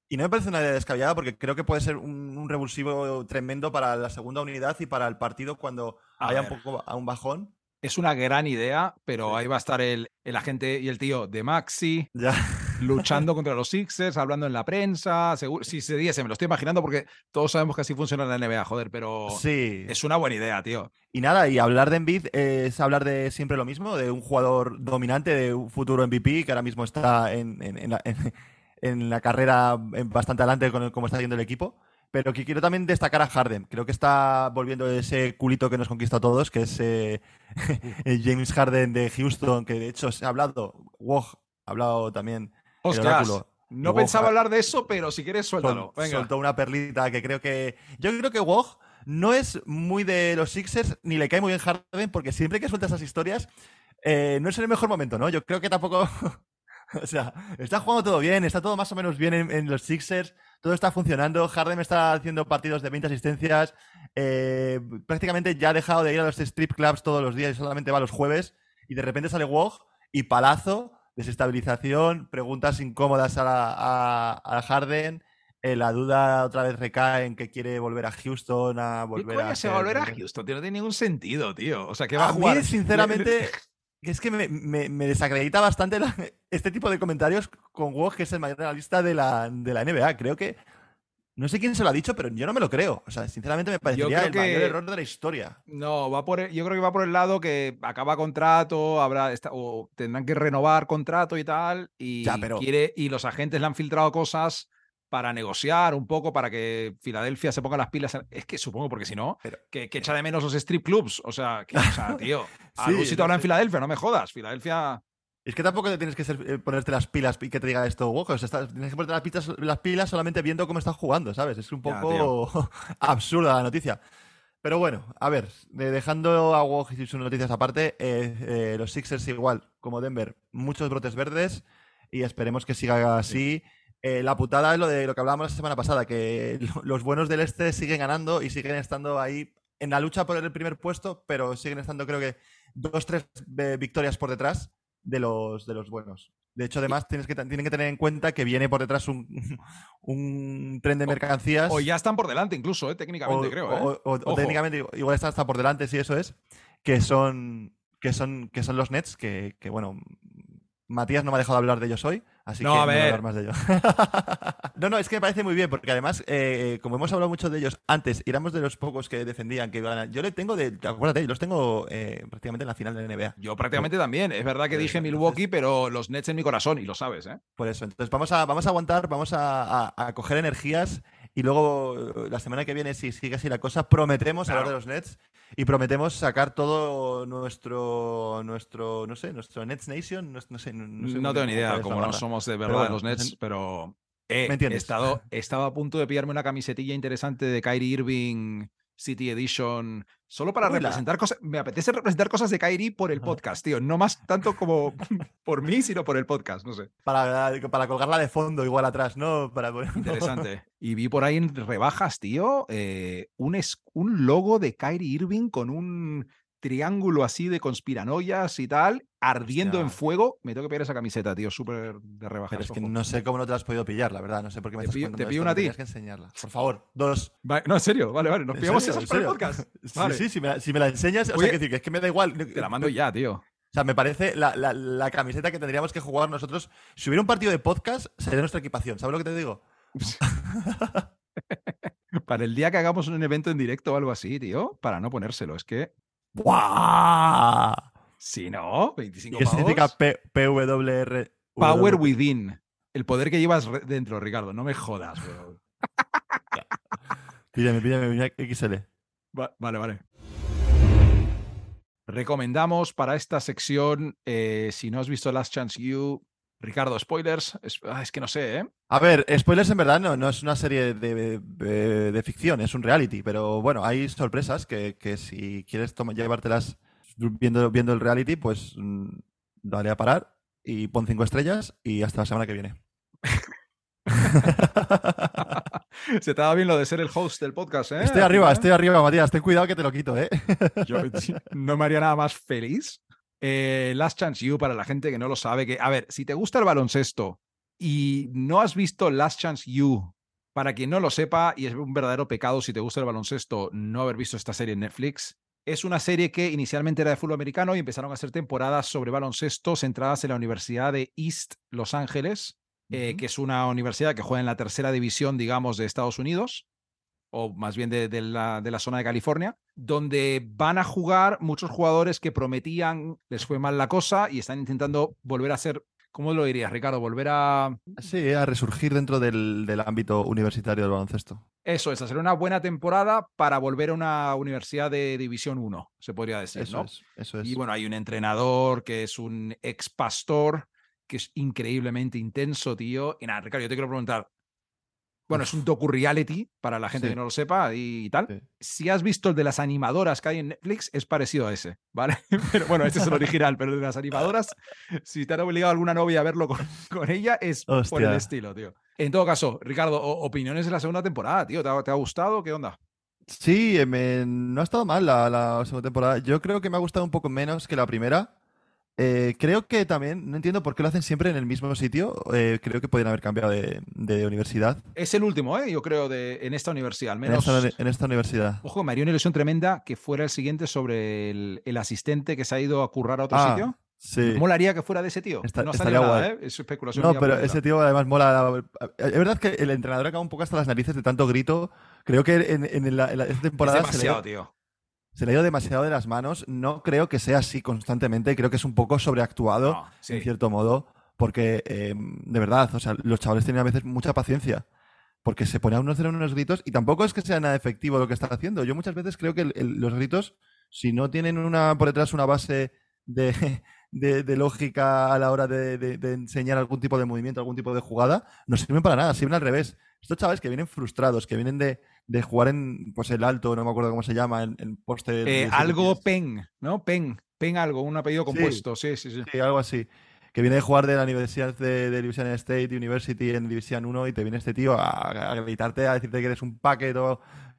Speaker 2: Y no me parece una idea descabellada porque creo que puede ser un, un revulsivo tremendo para la segunda unidad y para el partido cuando
Speaker 1: A
Speaker 2: haya
Speaker 1: ver.
Speaker 2: un poco a un bajón.
Speaker 1: Es una gran idea, pero
Speaker 2: Sí.
Speaker 1: ahí va a estar el, el agente y el tío de Maxi
Speaker 2: Ya.
Speaker 1: Luchando contra los Sixers, hablando en la prensa. Seguro, si se diese, me lo estoy imaginando porque todos sabemos que así funciona la NBA, joder, pero
Speaker 2: Sí.
Speaker 1: es una buena idea, tío.
Speaker 2: Y nada, y hablar de Embiid es hablar de siempre lo mismo, de un jugador dominante, de un futuro MVP que ahora mismo está en, en- en la, en- en la carrera bastante adelante con el- cómo está yendo el equipo. Pero que quiero también destacar a Harden. Creo que está volviendo ese culito que nos conquista a todos, que es eh, (laughs) el James Harden de Houston, que de hecho se ha hablado, Woj ha hablado también
Speaker 1: Ostras, no pensaba
Speaker 2: ha-
Speaker 1: hablar de eso, pero si quieres, suéltalo.
Speaker 2: Sol-
Speaker 1: Venga.
Speaker 2: soltó una perlita que creo que. Yo creo que Woj no es muy de los Sixers, ni le cae muy bien Harden, porque siempre que suelta esas historias, eh, no es el mejor momento, ¿no? Yo creo que tampoco. (laughs) o sea, está jugando todo bien, está todo más o menos bien en, en los Sixers, todo está funcionando. Harden está haciendo partidos de 20 asistencias, eh, prácticamente ya ha dejado de ir a los strip clubs todos los días y solamente va los jueves, y de repente sale Woj y palazo, desestabilización, preguntas incómodas a, la- a- a Harden. eh, la duda otra vez recae en que quiere volver a Houston, a
Speaker 1: ¿Qué
Speaker 2: volver a.
Speaker 1: se va a volver a Houston? Tío, no tiene ningún sentido, tío. O sea, que va a,
Speaker 2: a
Speaker 1: jugar.
Speaker 2: mí, (laughs) sinceramente, es que me, me- me desacredita bastante la- este tipo de comentarios con Woj, que es el mayor analista de la, de la NBA. Creo que. No sé quién se lo ha dicho, pero yo no me lo creo. O sea, sinceramente me parecería el mayor error de la historia.
Speaker 1: No, va por el- yo creo que va por el lado que acaba contrato, habrá esta- o tendrán que renovar contrato y tal, y
Speaker 2: Ya, pero-
Speaker 1: quiere y los agentes le han filtrado cosas para negociar un poco para que Filadelfia se ponga las pilas. Es que supongo porque si no,
Speaker 2: Pero-
Speaker 1: que, que echa de menos los strip clubs. O sea, que, o sea (laughs) tío,
Speaker 2: Sí,
Speaker 1: sitio
Speaker 2: no
Speaker 1: habrá en. Filadelfia, no me jodas. Filadelfia.
Speaker 2: Es que tampoco te tienes que ser- eh, ponerte las pilas y que te diga esto, Woj. O sea, tienes que ponerte las pilas, las pilas solamente viendo cómo estás jugando, ¿sabes? Es un
Speaker 1: Ya,
Speaker 2: poco (laughs) absurda la noticia. Pero bueno, a ver, de- dejando a Woj y sus noticias aparte, eh, eh, los Sixers igual, como Denver, muchos brotes verdes y esperemos que siga así. Eh, la putada es lo de lo que hablábamos la semana pasada, que lo- los buenos del este siguen ganando y siguen estando ahí en la lucha por el primer puesto, pero siguen estando creo que dos, tres eh, victorias por detrás de los, de los buenos. De hecho, además, tienes que, tienen que tener en cuenta que viene por detrás un, (laughs) un tren de mercancías.
Speaker 1: O ya están por delante, incluso, ¿eh? técnicamente,
Speaker 2: o-
Speaker 1: creo. ¿eh?
Speaker 2: o- técnicamente igual está hasta por delante, si eso es. Que son, que son, que son los Nets, que, que, bueno. Matías no me ha dejado hablar de ellos hoy, así
Speaker 1: No,
Speaker 2: que
Speaker 1: a
Speaker 2: no voy a
Speaker 1: ver.
Speaker 2: hablar más de ellos. (laughs) no, no, es que me parece muy bien, porque además, eh, como hemos hablado mucho de ellos antes, y éramos de los pocos que defendían que iban a... Yo le tengo de... Acuérdate, yo los tengo eh, prácticamente en la final de la NBA.
Speaker 1: Yo prácticamente también. Es verdad que dije
Speaker 2: entonces-
Speaker 1: Milwaukee, pero los Nets en mi corazón, y lo sabes, ¿eh?
Speaker 2: Por eso, entonces vamos a, vamos a aguantar, vamos a, a- a coger energías y luego eh, la semana que viene, si sigue así la cosa, prometemos hablar de
Speaker 1: Claro.
Speaker 2: los Nets y prometemos sacar todo nuestro, nuestro no sé, nuestro Nets Nation, no, no sé. No, sé
Speaker 1: No tengo ni idea, como no somos de verdad los Nets, pero eh,
Speaker 2: ¿Me
Speaker 1: he, estado, he estado a punto de pillarme una camisetilla interesante de Kyrie Irving City Edition, solo para representar cosas. Me apetece representar cosas de Kyrie por el podcast, tío. No más tanto como (laughs) por mí, sino por el podcast, no sé.
Speaker 2: Para, para colgarla de fondo, igual atrás, ¿no? Para
Speaker 1: Interesante. (laughs) Y vi por ahí en rebajas, tío, eh, un, es- un logo de Kyrie Irving con un triángulo así de conspiranoias y tal, ardiendo en fuego. Me tengo que pillar esa camiseta, tío, súper de rebajas.
Speaker 2: Pero es que
Speaker 1: ojo.
Speaker 2: no sé cómo no te la has podido pillar, la verdad. No sé por qué me
Speaker 1: Te
Speaker 2: estás
Speaker 1: pillo- te
Speaker 2: esto,
Speaker 1: pillo
Speaker 2: me
Speaker 1: una a ti.
Speaker 2: tenías que enseñarla. Por favor, dos.
Speaker 1: Va- No, en serio, vale, vale. Nos
Speaker 2: ¿En
Speaker 1: pillamos
Speaker 2: serio?
Speaker 1: esas
Speaker 2: ¿En
Speaker 1: para el podcast.
Speaker 2: Sí,
Speaker 1: Vale.
Speaker 2: sí, si me la, si me la enseñas, o sea, que decir, que es que me da igual.
Speaker 1: Te la mando ya, tío.
Speaker 2: O sea, me parece la, la- la camiseta que tendríamos que jugar nosotros. Si hubiera un partido de podcast, sería nuestra equipación. ¿Sabes lo que te digo? (laughs)
Speaker 1: Para el día que hagamos un evento en directo o algo así, tío, para no ponérselo. Es que,
Speaker 2: ¡Buah!
Speaker 1: Si no,
Speaker 2: ¿Y
Speaker 1: 25
Speaker 2: qué significa. P- PWR?
Speaker 1: Power within. El poder que llevas dentro, Ricardo. No me jodas, bro.
Speaker 2: Píllame, mira, XL.
Speaker 1: Va- vale, vale. Recomendamos para esta sección, eh, si no has visto Last Chance You, Ricardo, spoilers. Es, ah, es que no sé, ¿eh?
Speaker 2: A ver, spoilers en verdad no, no es una serie de, de- de ficción, es un reality, pero bueno, hay sorpresas que, que si quieres llevártelas viendo, viendo el reality, pues mm, dale a parar y pon cinco estrellas y hasta la semana que viene. (laughs)
Speaker 1: Se te da bien lo de ser el host del podcast, ¿eh?
Speaker 2: Estoy arriba, estoy arriba, Matías, ten cuidado que te lo quito, ¿eh? (laughs)
Speaker 1: Yo no me haría nada más feliz. Eh, Last Chance You, para la gente que no lo sabe, que, a ver, si te gusta el baloncesto y no has visto Last Chance You, para quien no lo sepa, y es un verdadero pecado si te gusta el baloncesto no haber visto esta serie en Netflix, es una serie que inicialmente era de fútbol americano y empezaron a hacer temporadas sobre baloncesto centradas en la Universidad de East Los Ángeles, eh, que es una universidad que juega en la tercera división, digamos, de Estados Unidos o más bien de, de la, de la zona de California, donde van a jugar muchos jugadores que prometían, les fue mal la cosa y están intentando volver a ser, ¿cómo lo dirías, Ricardo? Volver a...
Speaker 2: Sí, a resurgir dentro del, del ámbito universitario del baloncesto.
Speaker 1: Eso es, hacer una buena temporada para volver a una universidad de División 1, se podría decir,
Speaker 2: Eso
Speaker 1: ¿no?
Speaker 2: es, eso es.
Speaker 1: Y bueno, hay un entrenador que es un ex pastor, que es increíblemente intenso, tío. Y nada, Ricardo, yo te quiero preguntar. Bueno, es un docu-reality para la gente
Speaker 2: Sí.
Speaker 1: que no lo sepa y, tal.
Speaker 2: Sí.
Speaker 1: Si has visto el de las animadoras que hay en Netflix, es parecido a ese, ¿vale? (laughs) Pero bueno, ese es el original, pero el de las animadoras, si te han obligado alguna novia a verlo con, (laughs) con ella, es por el estilo, tío. En todo caso, Ricardo, opiniones de la segunda temporada, tío. ¿Te ha, te ha gustado? ¿Qué onda?
Speaker 2: Sí, me- no ha estado mal la, la segunda temporada. Yo creo que me ha gustado un poco menos que la primera. Eh, creo que también, no entiendo por qué lo hacen siempre en el mismo sitio. Eh, creo que podrían haber cambiado de, de universidad.
Speaker 1: Es el último, ¿eh? Yo creo, de, en esta universidad, al
Speaker 2: En
Speaker 1: menos.
Speaker 2: esta, en esta universidad.
Speaker 1: Ojo, me haría una ilusión tremenda que fuera el siguiente sobre el, el asistente que se ha ido a currar a otro
Speaker 2: Ah,
Speaker 1: sitio.
Speaker 2: Sí.
Speaker 1: ¿Cómo haría que fuera de ese tío?
Speaker 2: Está-
Speaker 1: no
Speaker 2: estaría
Speaker 1: nada,
Speaker 2: guay.
Speaker 1: ¿eh? Es especulación.
Speaker 2: No, pero ese tío además mola. Es verdad que el entrenador acaba un poco hasta las narices de tanto grito. Creo que en, en la, en la- esta
Speaker 1: es
Speaker 2: temporada se le, ha
Speaker 1: demasiado,
Speaker 2: ido,
Speaker 1: tío.
Speaker 2: Se le ha ido demasiado de las manos. No creo que sea así constantemente. Creo que es un poco sobreactuado.
Speaker 1: No, sí.
Speaker 2: en cierto modo, porque eh, de verdad, o sea, los chavales tienen a veces mucha paciencia, porque se pone a uno hacer unos gritos y tampoco es que sea nada efectivo lo que está haciendo. Yo muchas veces creo que el- el- los gritos, si no tienen una por detrás una base de, (laughs) de- de lógica a la hora de, de- de enseñar algún tipo de movimiento, algún tipo de jugada, no sirven para nada, sirven al revés. Estos chavales que vienen frustrados, que vienen de, de jugar en pues el alto, no me acuerdo cómo se llama, en, en poste
Speaker 1: Eh,
Speaker 2: 17
Speaker 1: algo. Pen, ¿no? Pen. Pen algo, un apellido compuesto. Sí, sí, sí.
Speaker 2: Sí, algo así. Que viene de jugar de la Universidad de, de Louisiana State University en División 1 y te viene este tío a, a gritarte, a decirte que eres un paquete,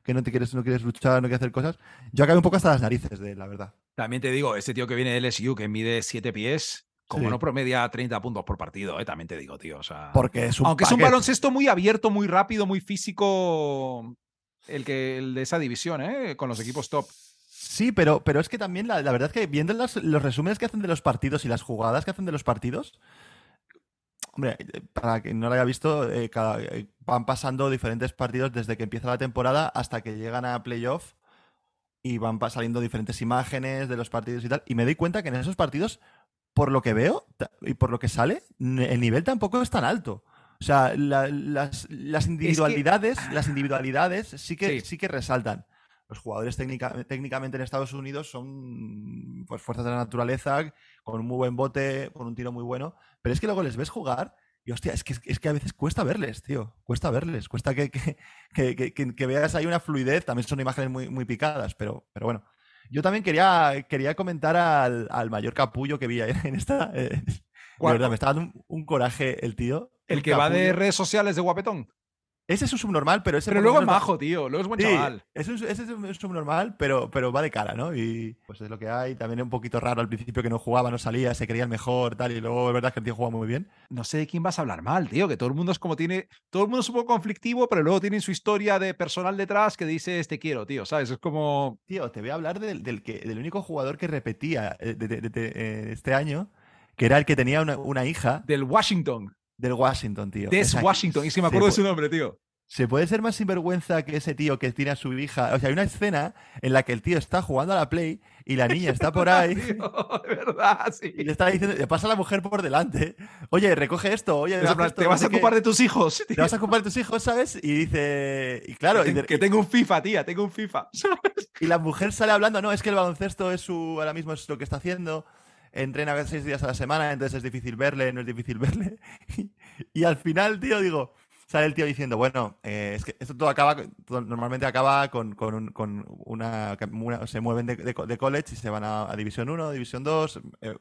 Speaker 2: que no te quieres, no quieres luchar, no quieres hacer cosas. Yo acabé un poco hasta las narices de él, la verdad.
Speaker 1: También te digo, este tío que viene de LSU, que mide siete pies, como
Speaker 2: Sí.
Speaker 1: no promedia 30 puntos por partido, eh, también te digo, tío. O sea,
Speaker 2: Porque es un
Speaker 1: aunque es un baloncesto muy abierto, muy rápido, muy físico, el, que, el de esa división, ¿eh? con los equipos top.
Speaker 2: Sí, pero, pero es que también la, la verdad es que viendo las- los resúmenes que hacen de los partidos y las jugadas que hacen de los partidos, hombre, para quien no lo haya visto, eh, eh, van pasando diferentes partidos desde que empieza la temporada hasta que llegan a playoff y van saliendo diferentes imágenes de los partidos y tal. Y me doy cuenta que en esos partidos, por lo que veo y por lo que sale, el nivel tampoco es tan alto. O sea, la- las, las individualidades, las individualidades sí que,
Speaker 1: Sí.
Speaker 2: sí que resaltan. Los jugadores técnica- técnicamente en Estados Unidos son pues, fuerzas de la naturaleza, con un muy buen bote, con un tiro muy bueno. Pero es que luego les ves jugar y hostia, es que, es que a veces cuesta verles, tío. Cuesta verles. Cuesta que, que, que- que- que- que veas ahí una fluidez. También son imágenes muy, muy picadas, pero, pero bueno. Yo también quería, quería comentar al, al mayor capullo que vi ahí en esta. eh, (laughs) de verdad, me está dando un, un coraje el tío.
Speaker 1: El que va de redes sociales de guapetón.
Speaker 2: Ese es un subnormal, pero ese
Speaker 1: Pero luego es majo, tío. Luego es buen
Speaker 2: Sí,
Speaker 1: chaval.
Speaker 2: ese es, ese es un subnormal, pero, pero va de cara, ¿no? Y pues es lo que hay. También es un poquito raro al principio que no jugaba, no salía, se creía el mejor, tal. Y luego es verdad que el tío juega muy bien.
Speaker 1: No sé de quién vas a hablar mal, tío. Que todo el mundo es como tiene. Todo el mundo es un poco conflictivo, pero luego tienen su historia de personal detrás que dice te quiero, tío. ¿Sabes? Es como.
Speaker 2: Tío, te voy a hablar del, del que, del único jugador que repetía eh, de- de- de- de- eh, este año, que era el que tenía una, una hija
Speaker 1: Del Washington.
Speaker 2: Del Washington, tío.
Speaker 1: Des Washington. Y es que me acuerdo de su nombre, tío.
Speaker 2: ¿Se puede ser más sinvergüenza que ese tío que tiene a su hija? O sea, hay una escena en la que el tío está jugando a la Play y la niña está por (laughs) ahí
Speaker 1: Tío, de verdad, sí.
Speaker 2: y le está diciendo, le pasa a la mujer por delante. Oye, recoge esto, oye,
Speaker 1: plan,
Speaker 2: esto,
Speaker 1: te vas a
Speaker 2: sé qué".
Speaker 1: ocupar de tus hijos.
Speaker 2: Te vas a ocupar de tus hijos, ¿sabes? Y dice. Y claro,
Speaker 1: que,
Speaker 2: y,
Speaker 1: te-
Speaker 2: de-
Speaker 1: que tengo un FIFA, tía, tengo un FIFA. (laughs)
Speaker 2: y la mujer sale hablando, no, es que el baloncesto es su. ahora mismo es lo que está haciendo. Entrena seis días a la semana, entonces es difícil verle, no es difícil (laughs) verle. Y, al final, tío, digo, sale el tío diciendo, bueno, eh, es que esto todo acaba, normalmente acaba con, con, un- con una, Se mueven de, de de college y se van a, a División 1, División 2, eh,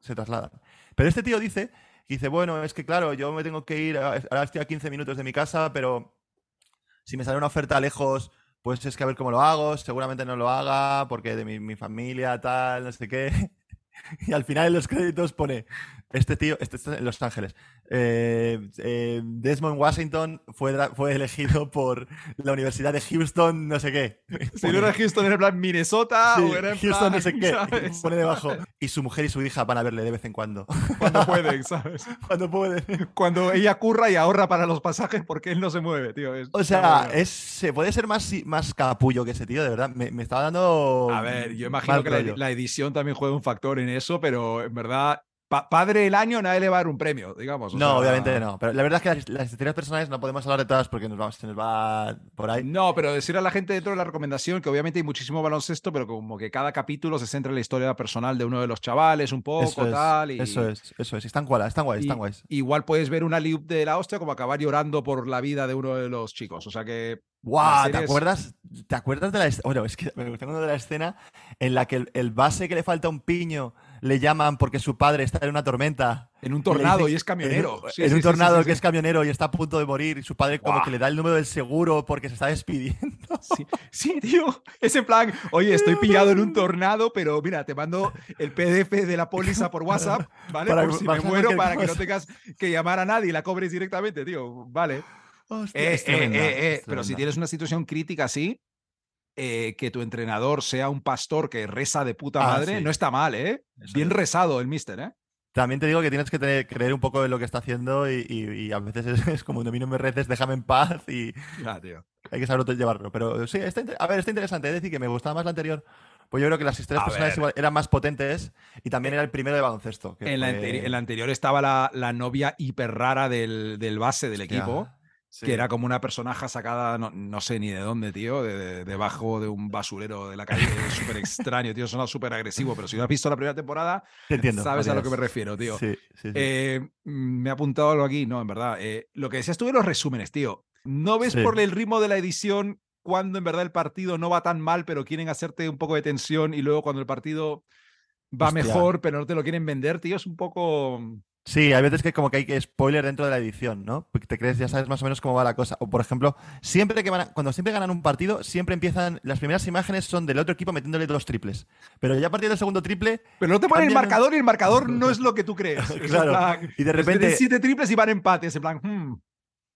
Speaker 2: se trasladan. Pero este tío dice, dice, bueno, es que claro, yo me tengo que ir, ahora estoy a 15 minutos de mi casa, pero si me sale una oferta lejos, pues es que a ver cómo lo hago, seguramente no lo haga, porque de mi familia, tal, no sé qué. (laughs) Y al final en los créditos pone, este tío, este está en Los Ángeles, eh, eh, Desmond Washington fue, fue elegido por la Universidad de Houston, no sé qué.
Speaker 1: Si no era Houston, era en plan Minnesota
Speaker 2: Sí,
Speaker 1: o era en
Speaker 2: Houston,
Speaker 1: plan,
Speaker 2: no sé qué.
Speaker 1: ¿sabes?
Speaker 2: Pone debajo. Y su mujer y su hija van a verle de vez en cuando.
Speaker 1: Cuando pueden, (laughs) ¿sabes?
Speaker 2: Cuando pueden.
Speaker 1: Cuando ella curra y ahorra para los pasajes porque él no se mueve, tío. Es-
Speaker 2: O sea, es, se puede ser más, más capullo que ese tío, de verdad. Me, me estaba dando.
Speaker 1: A ver, yo imagino que la, la edición también juega un factor en eso, pero en verdad, pa- padre del año nadie le va a dar un premio, digamos. o
Speaker 2: No,
Speaker 1: sea,
Speaker 2: obviamente no. Pero la verdad es que las, las historias personales no podemos hablar de todas porque nos va- se nos va por ahí.
Speaker 1: No, pero decir a la gente dentro de la recomendación que obviamente hay muchísimo baloncesto, pero como que cada capítulo se centra en la historia personal de uno de los chavales, un poco,
Speaker 2: eso es,
Speaker 1: tal. Y,
Speaker 2: eso es, eso es. Están guays, están guays,
Speaker 1: y-
Speaker 2: están guays.
Speaker 1: Igual puedes ver una liup de la hostia como acabar llorando por la vida de uno de los chicos. O sea que.
Speaker 2: ¡Guau! ¿Te
Speaker 1: es-
Speaker 2: acuerdas, ¿Te acuerdas de la escena? Bueno, es que me tengo de la escena en la que el, el base que le falta un piño le llaman porque su padre está en una tormenta.
Speaker 1: En un tornado y es camionero.
Speaker 2: En,
Speaker 1: Sí,
Speaker 2: en
Speaker 1: sí,
Speaker 2: un tornado
Speaker 1: sí,
Speaker 2: que es camionero y está a punto de morir y su padre como que le da el número del seguro porque se está despidiendo. (laughs)
Speaker 1: Sí, sí, tío. Es en plan, oye, estoy pillado en un tornado, pero mira, te mando el PDF de la póliza por WhatsApp, ¿vale?
Speaker 2: Para
Speaker 1: por
Speaker 2: que
Speaker 1: si me muero, para que no tengas que llamar a nadie y la cobres directamente, tío. Vale.
Speaker 2: Hostia,
Speaker 1: Eh,
Speaker 2: es
Speaker 1: eh,
Speaker 2: tremenda,
Speaker 1: eh, Pero si tienes una situación crítica así, eh, que tu entrenador sea un pastor que reza de puta
Speaker 2: Ah,
Speaker 1: madre,
Speaker 2: sí.
Speaker 1: no está mal, ¿eh?
Speaker 2: Eso
Speaker 1: Bien
Speaker 2: es.
Speaker 1: rezado el mister, ¿eh?
Speaker 2: También te digo que tienes que tener- creer un poco en lo que está haciendo y, y- y a veces es, (laughs) es como mí no me reces, déjame en paz y
Speaker 1: tío.
Speaker 2: hay que saber llevarlo. Pero sí, está, a ver, está interesante. Es decir, que me gustaba más la anterior. Pues yo creo que las historias
Speaker 1: A
Speaker 2: personales igual eran más potentes y también era el primero de baloncesto. que
Speaker 1: En la,
Speaker 2: fue-
Speaker 1: anteri- en la anterior estaba la, la novia hiper rara del, del base del
Speaker 2: Hostia,
Speaker 1: equipo.
Speaker 2: Sí.
Speaker 1: que era como una personaje sacada, no, no sé ni de dónde, tío, de, de- debajo de un basurero de la calle, súper extraño, tío, suena súper agresivo, pero si no has visto la primera temporada,
Speaker 2: Te entiendo.
Speaker 1: sabes a lo que me refiero, tío.
Speaker 2: Sí, sí, sí.
Speaker 1: Eh, me ha apuntado algo aquí, no, en verdad. eh, lo que decías tú de los resúmenes, tío. ¿No ves por el ritmo de la edición cuando en verdad el partido no va tan mal, pero quieren hacerte un poco de tensión y luego cuando el partido va
Speaker 2: Hostia.
Speaker 1: mejor, pero no te lo quieren vender, tío? Es un poco...
Speaker 2: Sí, hay veces que como que hay que spoiler dentro de la edición, ¿no? Porque te crees, ya sabes más o menos cómo va la cosa. O por ejemplo, siempre que van a- cuando siempre ganan un partido, siempre empiezan, las primeras imágenes son del otro equipo metiéndole dos triples. Pero ya a partir del segundo triple,
Speaker 1: Pero no te ponen el marcador y el marcador no (laughs) es lo que tú crees.
Speaker 2: Claro.
Speaker 1: plan,
Speaker 2: Y de repente-
Speaker 1: meten siete triples y van empates. En plan, hmm.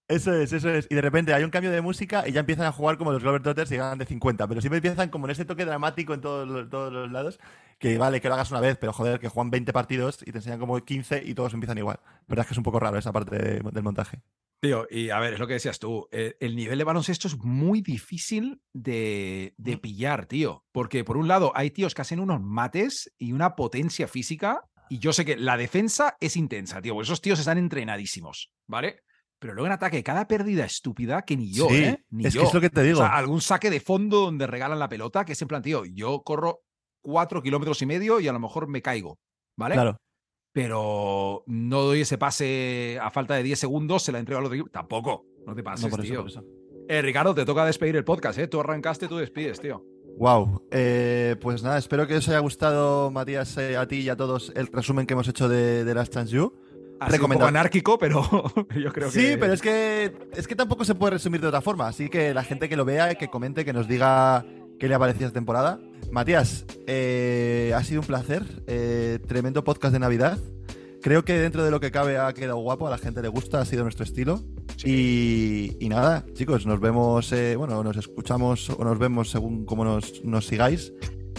Speaker 2: eso es, eso es. Y de repente hay un cambio de música y ya empiezan a jugar como los Glover Trotters y ganan de 50. Pero siempre empiezan como en ese toque dramático en todos todos los lados. Que vale, que lo hagas una vez, pero joder, que juegan 20 partidos y te enseñan como 15 y todos empiezan igual. Verdad es que es un poco raro esa parte de- del montaje.
Speaker 1: Tío, y a ver, es lo que decías tú. eh, el nivel de baloncesto es muy difícil de, de pillar, tío. Porque por un lado hay tíos que hacen unos mates y una potencia física. Y yo sé que la defensa es intensa, tío. porque Esos tíos están entrenadísimos, ¿vale? Pero luego en ataque, cada pérdida estúpida que ni yo,
Speaker 2: Sí,
Speaker 1: ¿eh? Ni
Speaker 2: es que
Speaker 1: yo.
Speaker 2: es lo que te digo.
Speaker 1: O sea, algún saque de fondo donde regalan la pelota, que es en plan, tío, yo corro cuatro kilómetros y medio y a lo mejor me caigo, ¿vale?
Speaker 2: Claro.
Speaker 1: Pero no doy ese pase a falta de 10 segundos, se la entrego al otro equipo. Tampoco, no te pases,
Speaker 2: No, por eso,
Speaker 1: tío.
Speaker 2: por eso.
Speaker 1: Eh, Ricardo, te toca despedir el podcast, ¿eh? Tú arrancaste, tú despides, tío.
Speaker 2: Wow, pues nada, espero que os haya gustado, Matías, eh, a ti y a todos, el resumen que hemos hecho de, de Last Chance You.
Speaker 1: Sido un poco anárquico, pero (laughs) yo creo que.
Speaker 2: Sí, pero es que es que tampoco se puede resumir de otra forma, así que la gente que lo vea, que comente, que nos diga qué le ha parecido esta temporada. Matías, eh, ha sido un placer, eh, tremendo podcast de Navidad. Creo que dentro de lo que cabe ha quedado guapo, a la gente le gusta, ha sido nuestro estilo. Y, y nada, chicos, nos vemos, eh, bueno, nos escuchamos o nos vemos según cómo nos, nos sigáis.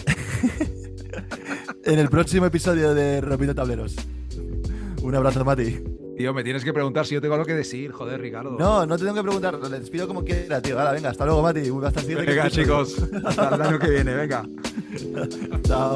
Speaker 2: (laughs) en el próximo episodio de Rompiendo Tableros. Un abrazo, Mati.
Speaker 1: Tío, me tienes que preguntar si yo tengo algo que decir, joder, Ricardo.
Speaker 2: No, no te tengo que preguntar, le despido como quiera, tío. Hala, venga, hasta luego, Mati. Hasta el siguiente
Speaker 1: Venga, chicos. Hasta el año que viene, venga. (laughs)
Speaker 2: Chao.